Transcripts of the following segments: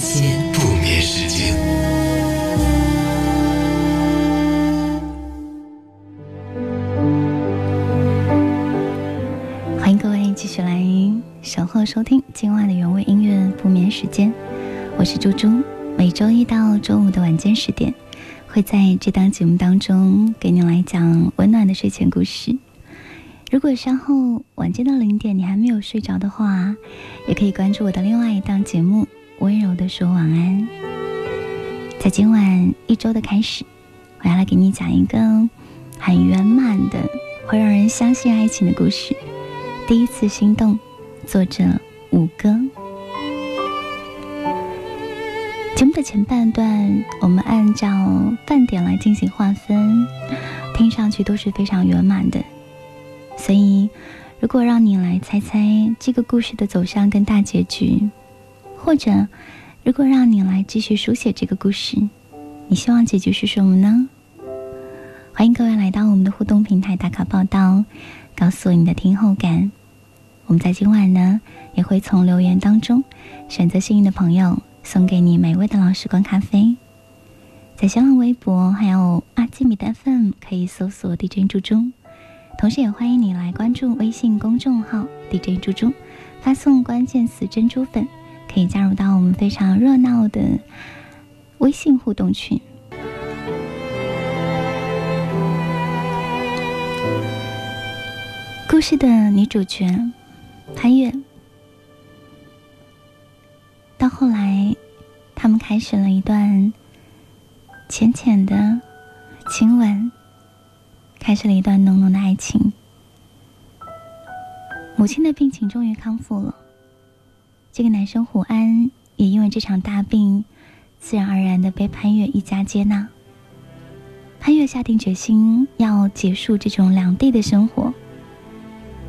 间。不眠时间。欢迎各位继续来守候收听今晚的原味音乐不眠时间，我是猪猪。每周一到周五的晚间十点，会在这档节目当中给你来讲温暖的睡前故事。如果稍后晚间的零点你还没有睡着的话，也可以关注我的另外一档节目《温柔的说晚安》。在今晚一周的开始，我要来给你讲一个很圆满的，会让人相信爱情的故事。第一次心动，作者五哥。节目的前半段，我们按照半点来进行划分，听上去都是非常圆满的。所以，如果让你来猜猜这个故事的走向跟大结局，或者如果让你来继续书写这个故事，你希望结局是什么呢？欢迎各位来到我们的互动平台打卡报道，告诉你的听后感。我们在今晚呢，也会从留言当中选择幸运的朋友，送给你美味的老时光咖啡。在新浪微博还有阿基米的 FM 可以搜索 DJ 猪猪。同时，也欢迎你来关注微信公众号 DJ 猪猪，发送关键词“珍珠粉”，可以加入到我们非常热闹的微信互动群。故事的女主角潘越，到后来，他们开始了一段浅浅的亲吻。开始了一段浓浓的爱情。母亲的病情终于康复了，这个男生胡安也因为这场大病，自然而然的被潘越一家接纳。潘越下定决心要结束这种两地的生活，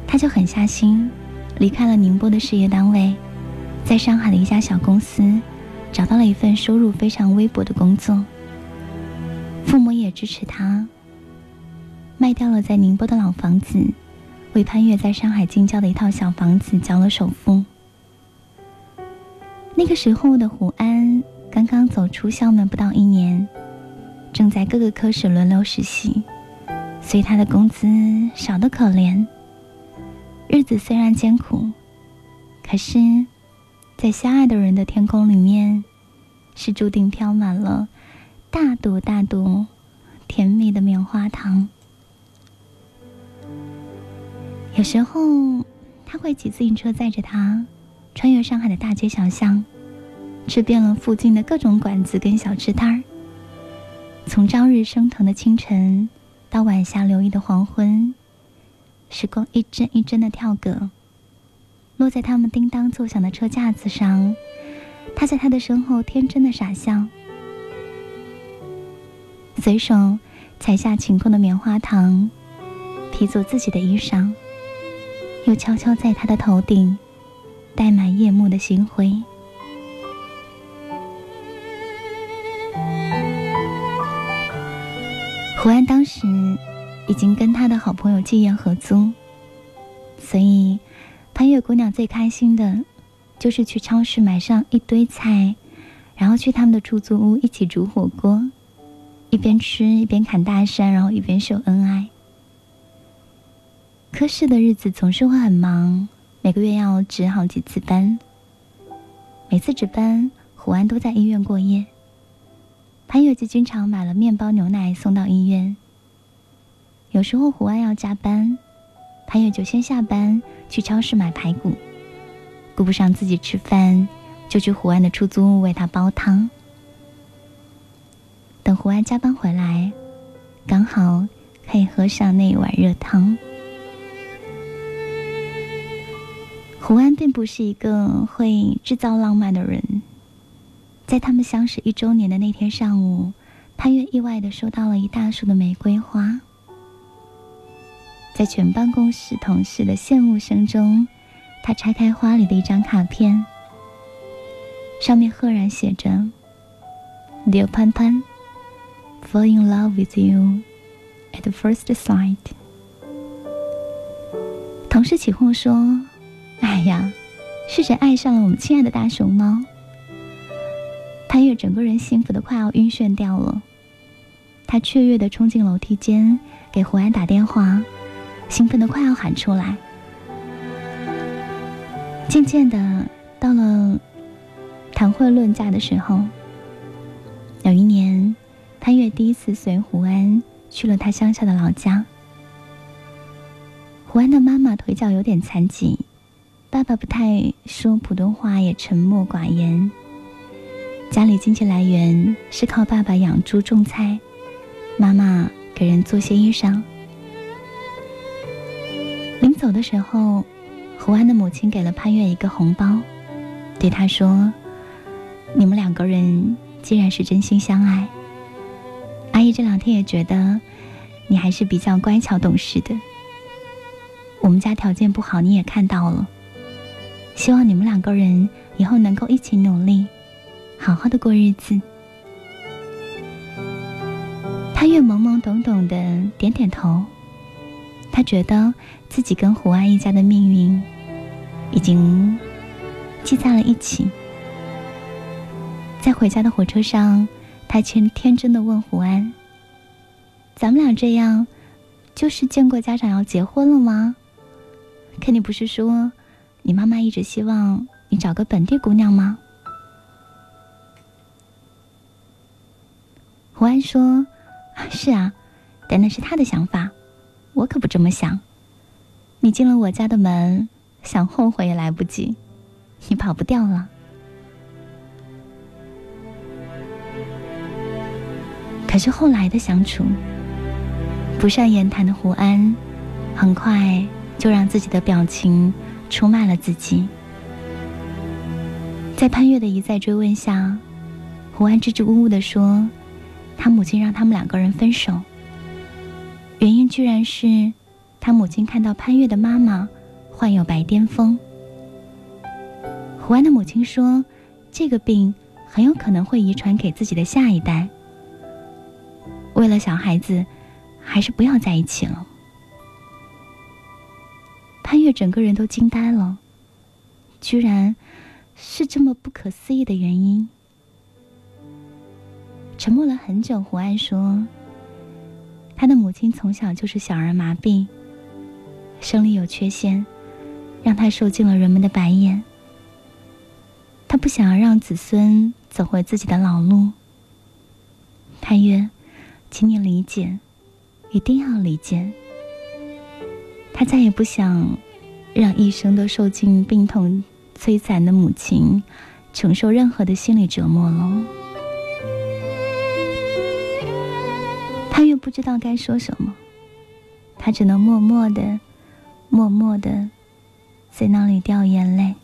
他就狠下心，离开了宁波的事业单位，在上海的一家小公司，找到了一份收入非常微薄的工作。父母也支持他。卖掉了在宁波的老房子，为潘越在上海近郊的一套小房子交了首付。那个时候的胡安刚刚走出校门不到一年，正在各个科室轮流实习，所以他的工资少得可怜。日子虽然艰苦，可是，在相爱的人的天空里面，是注定飘满了大朵大朵甜蜜的棉花糖。有时候，他会骑自行车载着她，穿越上海的大街小巷，吃遍了附近的各种馆子跟小吃摊儿。从朝日升腾的清晨，到晚霞流溢的黄昏，时光一帧一帧的跳格，落在他们叮当作响的车架子上。他在他的身后天真的傻笑，随手采下晴空的棉花糖，披做自己的衣裳。又悄悄在他的头顶戴满夜幕的星辉。胡安当时已经跟他的好朋友季言合租，所以潘月姑娘最开心的，就是去超市买上一堆菜，然后去他们的出租屋一起煮火锅，一边吃一边侃大山，然后一边秀恩爱。科室的日子总是会很忙，每个月要值好几次班。每次值班，胡安都在医院过夜。潘越就经常买了面包、牛奶送到医院。有时候胡安要加班，潘越就先下班去超市买排骨，顾不上自己吃饭，就去胡安的出租屋为他煲汤。等胡安加班回来，刚好可以喝上那一碗热汤。胡安并不是一个会制造浪漫的人，在他们相识一周年的那天上午，潘越意外的收到了一大束的玫瑰花。在全办公室同事的羡慕声中，他拆开花里的一张卡片，上面赫然写着：“Dear 潘潘，Fall in love with you at the first sight。”同事起哄说：“哎呀，是谁爱上了我们亲爱的大熊猫？”潘越整个人幸福的快要晕眩掉了，他雀跃的冲进楼梯间，给胡安打电话。兴奋的快要喊出来。渐渐的，到了谈婚论嫁的时候。有一年，潘越第一次随胡安去了他乡下的老家。胡安的妈妈腿脚有点残疾，爸爸不太说普通话，也沉默寡言。家里经济来源是靠爸爸养猪种菜，妈妈给人做些衣裳。临走的时候，胡安的母亲给了潘越一个红包，对他说：“你们两个人既然是真心相爱，阿姨这两天也觉得你还是比较乖巧懂事的。我们家条件不好，你也看到了。希望你们两个人以后能够一起努力，好好的过日子。”他越懵懵懂懂的点点头。他觉得自己跟胡安一家的命运已经系在了一起。在回家的火车上，他天天真的问胡安：“咱们俩这样，就是见过家长要结婚了吗？可你不是说你妈妈一直希望你找个本地姑娘吗？”胡安说：“是啊，但那是他的想法。”我可不这么想。你进了我家的门，想后悔也来不及，你跑不掉了。可是后来的相处，不善言谈的胡安，很快就让自己的表情出卖了自己。在潘越的一再追问下，胡安支支吾吾的说：“他母亲让他们两个人分手。”原因居然是，他母亲看到潘越的妈妈患有白癜风。胡安的母亲说，这个病很有可能会遗传给自己的下一代。为了小孩子，还是不要在一起了。潘越整个人都惊呆了，居然是这么不可思议的原因。沉默了很久，胡安说。他的母亲从小就是小儿麻痹，生理有缺陷，让他受尽了人们的白眼。他不想要让子孙走回自己的老路。潘越，请你理解，一定要理解。他再也不想让一生都受尽病痛摧残的母亲承受任何的心理折磨了。不知道该说什么，他只能默默的、默默的在那里掉眼泪。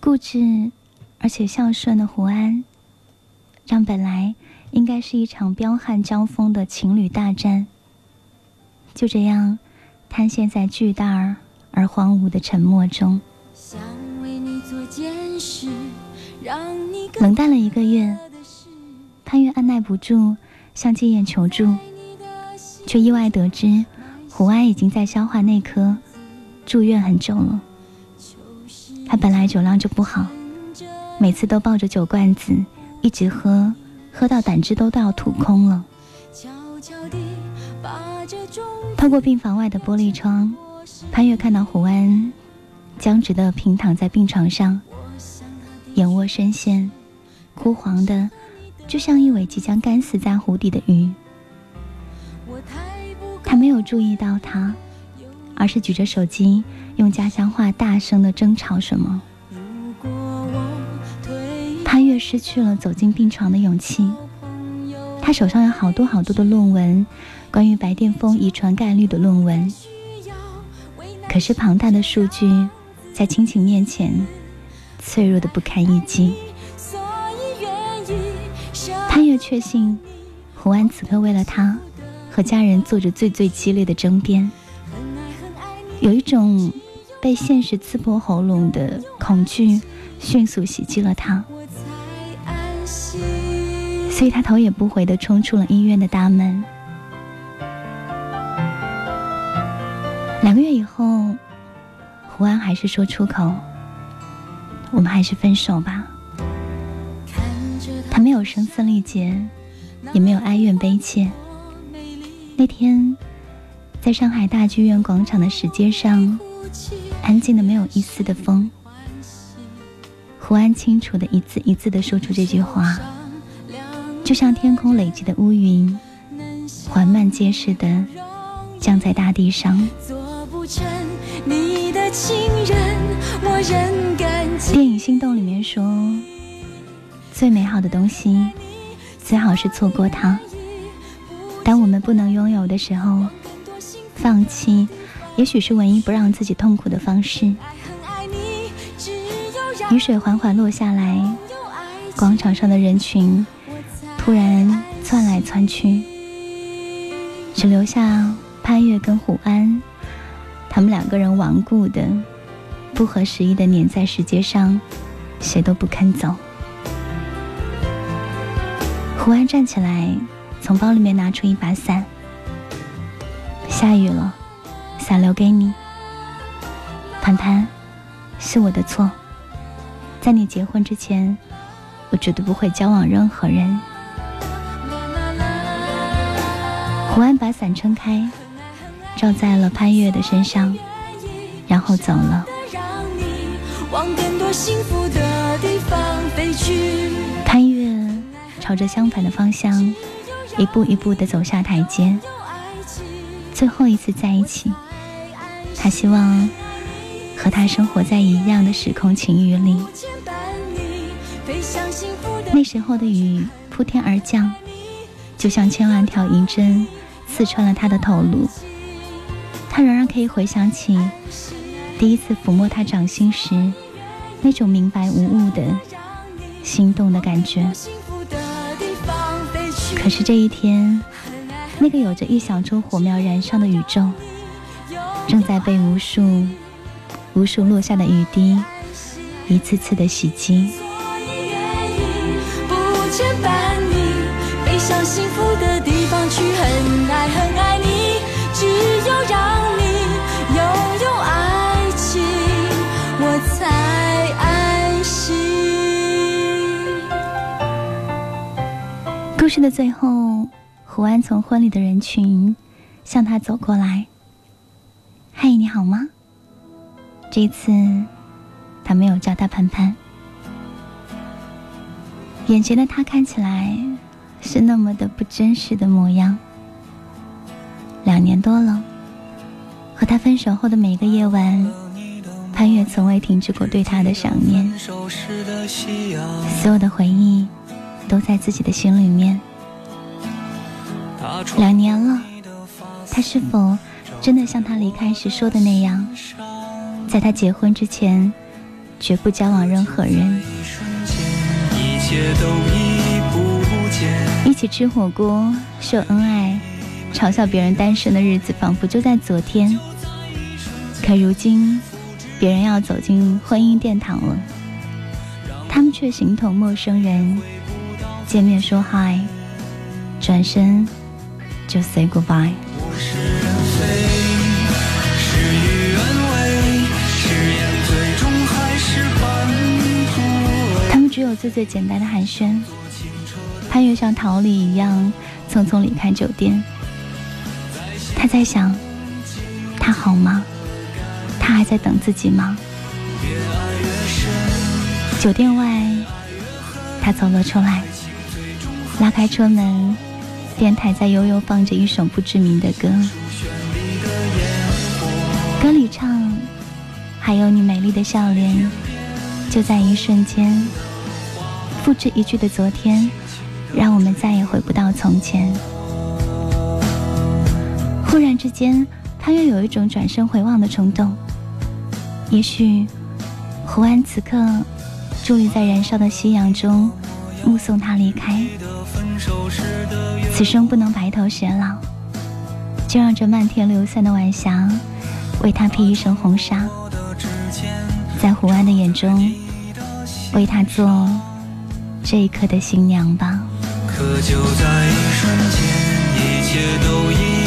固执而且孝顺的胡安，让本来应该是一场彪悍交锋的情侣大战，就这样瘫陷在巨大而荒芜的沉默中。冷淡了一个月。潘越按耐不住，向金燕求助，却意外得知胡安已经在消化内科住院很久了。他本来酒量就不好，每次都抱着酒罐子一直喝，喝到胆汁都都要吐空了。透过病房外的玻璃窗，潘越看到胡安僵直的平躺在病床上，眼窝深陷，枯黄的。就像一尾即将干死在湖底的鱼，他没有注意到他，而是举着手机用家乡话大声的争吵什么。潘越失去了走进病床的勇气。他手上有好多好多的论文，关于白癜风遗传概率的论文。可是庞大的数据在亲情面前，脆弱的不堪一击。越确信，胡安此刻为了他，和家人做着最最激烈的争辩。有一种被现实刺破喉咙的恐惧，迅速袭击了他，所以他头也不回地冲出了医院的大门。两个月以后，胡安还是说出口：“我们还是分手吧。”他没有声嘶力竭，也没有哀怨悲切。那天。在上海大剧院广场的石阶上，安静的没有一丝的风。胡安清楚的一字一字的说出这句话，就像天空累积的乌云，缓慢结实的降在大地上。电影《心动》里面说，最美好的东西，最好是错过它。当我们不能拥有的时候。放弃，也许是唯一不让自己痛苦的方式。雨水缓缓落下来，广场上的人群突然窜来窜去，只留下潘越跟胡安，他们两个人顽固的、不合时宜的粘在石阶上，谁都不肯走。胡安站起来，从包里面拿出一把伞。下雨了，伞留给你。潘潘，是我的错。在你结婚之前，我绝对不会交往任何人。胡安把伞撑开，照在了潘越的身上，然后走了。潘越朝着相反的方向，一步一步的走下台阶。最后一次在一起，他希望和他生活在一样的时空情域里。那时候的雨铺天而降，就像千万条银针刺穿了他的头颅。他仍然可以回想起第一次抚摸他掌心时那种明白无误的心动的感觉。可是这一天。那个有着一小撮火苗燃烧的宇宙，正在被无数、无数落下的雨滴一次次的袭击。故的最后。胡安从婚礼的人群向他走过来。“嗨，你好吗？”这次他没有叫他潘潘。眼前的他看起来是那么的不真实的模样。两年多了，和他分手后的每个夜晚，潘越从未停止过对他的想念。所有的回忆都在自己的心里面。两年了，他是否真的像他离开时说的那样，在他结婚之前，绝不交往任何人？一起吃火锅，秀恩爱，嘲笑别人单身的日子，仿佛就在昨天。可如今，别人要走进婚姻殿堂了，他们却形同陌生人，见面说嗨，转身。就 say goodbye。他们只有最最简单的寒暄。潘越像逃离一样匆匆离开酒店。他在想，他好吗？他还在等自己吗？酒店外，他走了出来，拉开车门。电台在悠悠放着一首不知名的歌，歌里唱：“还有你美丽的笑脸，就在一瞬间，复制一句的昨天，让我们再也回不到从前。”忽然之间，他又有一种转身回望的冲动。也许胡安此刻伫立在燃烧的夕阳中，目送他离开。此生不能白头偕老，就让这漫天流散的晚霞，为他披一身红纱，在胡安的眼中，为他做这一刻的新娘吧。可就在一瞬间，一切都已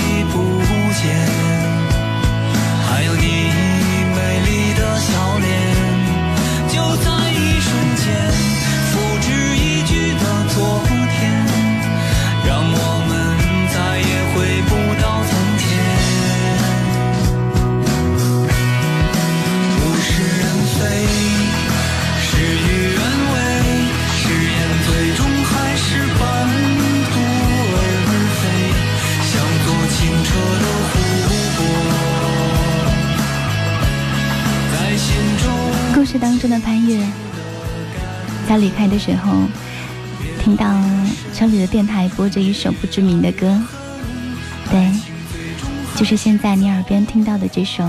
在离开的时候，听到车里的电台播着一首不知名的歌，对，就是现在你耳边听到的这首《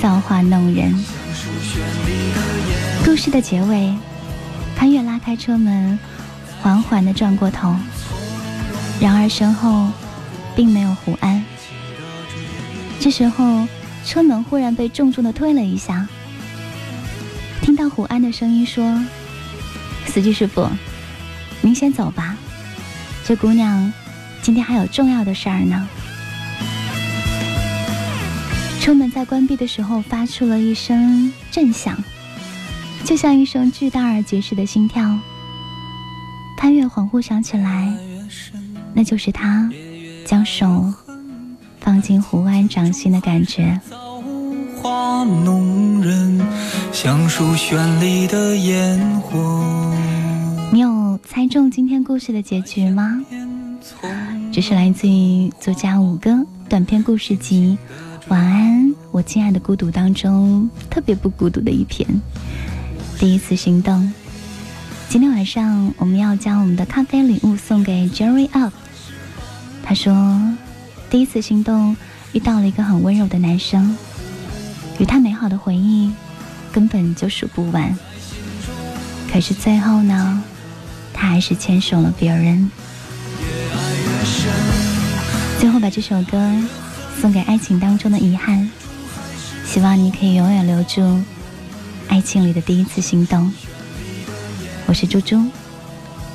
造化弄人》。故事的结尾，潘越拉开车门，缓缓地转过头，然而身后并没有胡安。这时候，车门忽然被重重地推了一下。听到胡安的声音说：“司机师傅，您先走吧，这姑娘今天还有重要的事儿呢。”车门在关闭的时候发出了一声震响，就像一声巨大而结实的心跳。潘越恍惚想起来，那就是他将手放进胡安掌心的感觉。弄人，像束绚丽的烟火。你有猜中今天故事的结局吗？这是来自于作家五哥短篇故事集《晚安，我亲爱的孤独》当中特别不孤独的一篇。第一次心动。今天晚上我们要将我们的咖啡礼物送给 Jerry Up。他说，第一次心动遇到了一个很温柔的男生。与他美好的回忆根本就数不完，可是最后呢，他还是牵手了别人。最后把这首歌送给爱情当中的遗憾，希望你可以永远留住爱情里的第一次心动。我是猪猪，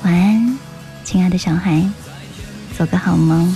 晚安，亲爱的小孩，做个好梦。